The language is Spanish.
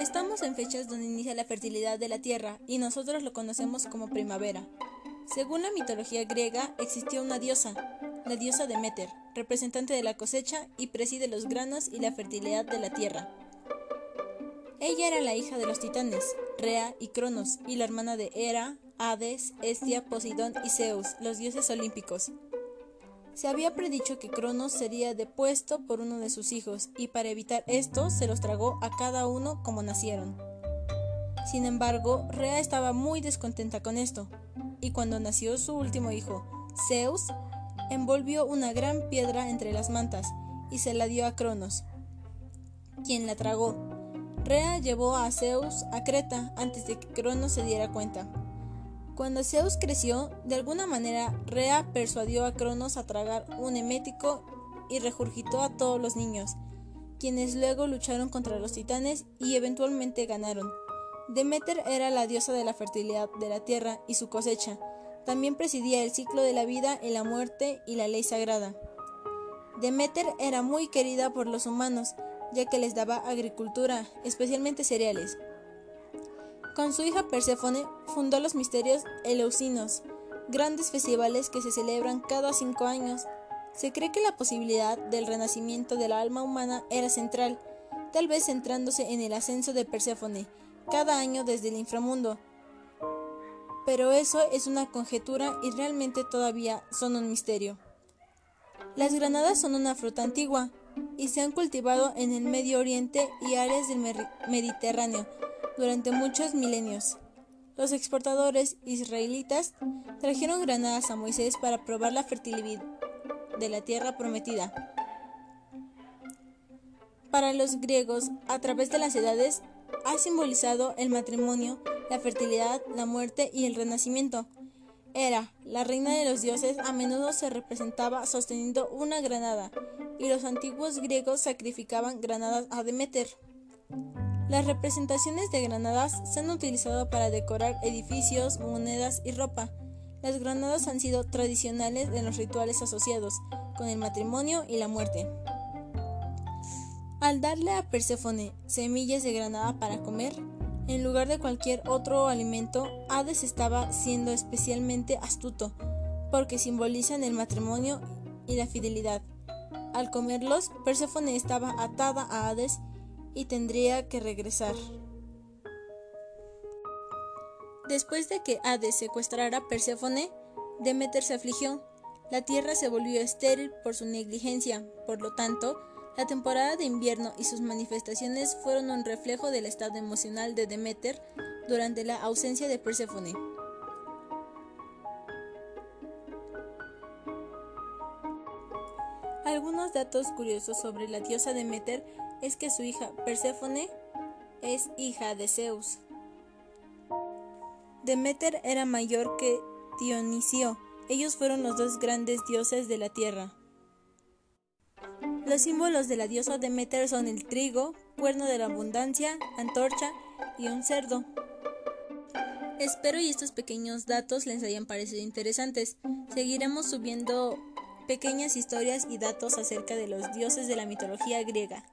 Estamos en fechas donde inicia la fertilidad de la tierra y nosotros lo conocemos como primavera. Según la mitología griega, existió una diosa, la diosa Demeter, representante de la cosecha y preside los granos y la fertilidad de la tierra. Ella era la hija de los titanes, Rea y Cronos, y la hermana de Hera, Hades, Estia, Poseidón y Zeus, los dioses olímpicos. Se había predicho que Cronos sería depuesto por uno de sus hijos, y para evitar esto se los tragó a cada uno como nacieron. Sin embargo, Rea estaba muy descontenta con esto, y cuando nació su último hijo, Zeus, envolvió una gran piedra entre las mantas y se la dio a Cronos, quien la tragó. Rea llevó a Zeus a Creta antes de que Cronos se diera cuenta. Cuando Zeus creció, de alguna manera Rea persuadió a Cronos a tragar un emético y regurgitó a todos los niños, quienes luego lucharon contra los titanes y eventualmente ganaron. Demeter era la diosa de la fertilidad de la tierra y su cosecha. También presidía el ciclo de la vida y la muerte y la ley sagrada. Demeter era muy querida por los humanos, ya que les daba agricultura, especialmente cereales. Con su hija Perséfone fundó los misterios eleusinos, grandes festivales que se celebran cada cinco años. Se cree que la posibilidad del renacimiento del alma humana era central, tal vez centrándose en el ascenso de Perséfone, cada año desde el inframundo. Pero eso es una conjetura y realmente todavía son un misterio. Las granadas son una fruta antigua, y se han cultivado en el Medio Oriente y áreas del Mediterráneo durante muchos milenios. Los exportadores israelitas trajeron granadas a Moisés para probar la fertilidad de la tierra prometida. Para los griegos, a través de las edades, ha simbolizado el matrimonio, la fertilidad, la muerte y el renacimiento. Era la reina de los dioses, a menudo se representaba sosteniendo una granada, y los antiguos griegos sacrificaban granadas a Demeter. Las representaciones de granadas se han utilizado para decorar edificios, monedas y ropa. Las granadas han sido tradicionales en los rituales asociados con el matrimonio y la muerte. Al darle a Perséfone semillas de granada para comer, en lugar de cualquier otro alimento, Hades estaba siendo especialmente astuto, porque simbolizan el matrimonio y la fidelidad. Al comerlos, Perséfone estaba atada a Hades y tendría que regresar. Después de que Hades secuestrara a Perséfone, Demeter se afligió. La tierra se volvió estéril por su negligencia, por lo tanto, la temporada de invierno y sus manifestaciones fueron un reflejo del estado emocional de Demeter durante la ausencia de Perséfone. Algunos datos curiosos sobre la diosa Demeter es que su hija Perséfone es hija de Zeus. Demeter era mayor que Dionisio. Ellos fueron los dos grandes dioses de la tierra. Los símbolos de la diosa Demeter son el trigo, cuerno de la abundancia, antorcha y un cerdo. Espero y estos pequeños datos les hayan parecido interesantes. Seguiremos subiendo pequeñas historias y datos acerca de los dioses de la mitología griega.